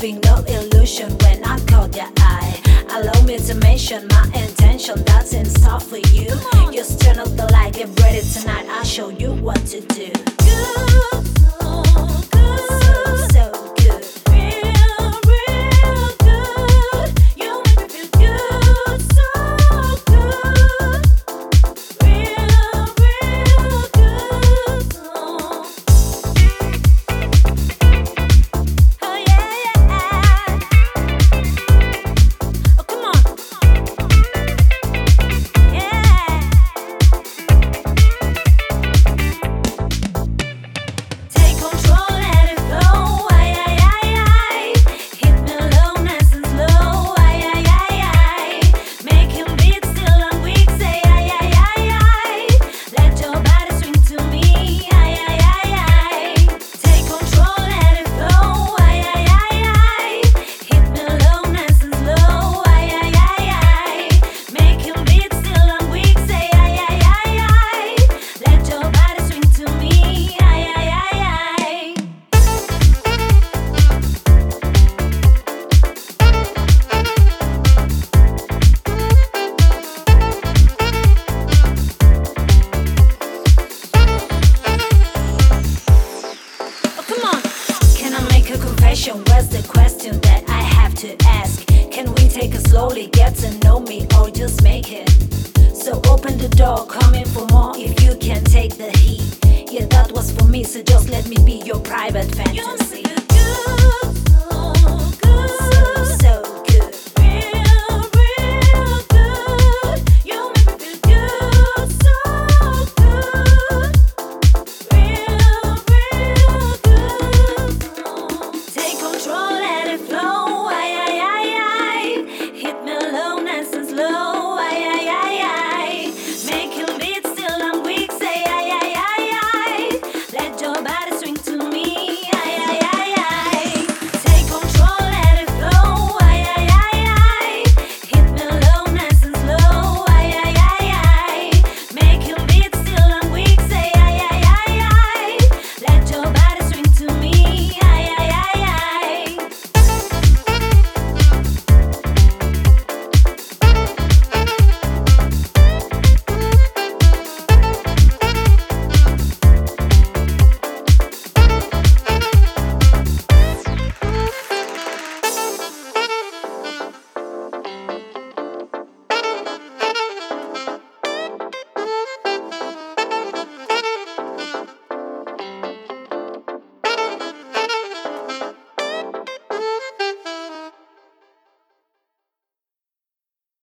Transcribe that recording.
Be no illusion when I caught your eye. Allow me to mention my intention that's in store for you. You turn up the light, get ready tonight. I'll show you what to do. What's the question that I have to ask? Can we take it slowly, get to know me, or just make it? So open the door, come in for more if you can take the heat. Yeah, that was for me, so just let me be your private You make me fantasy.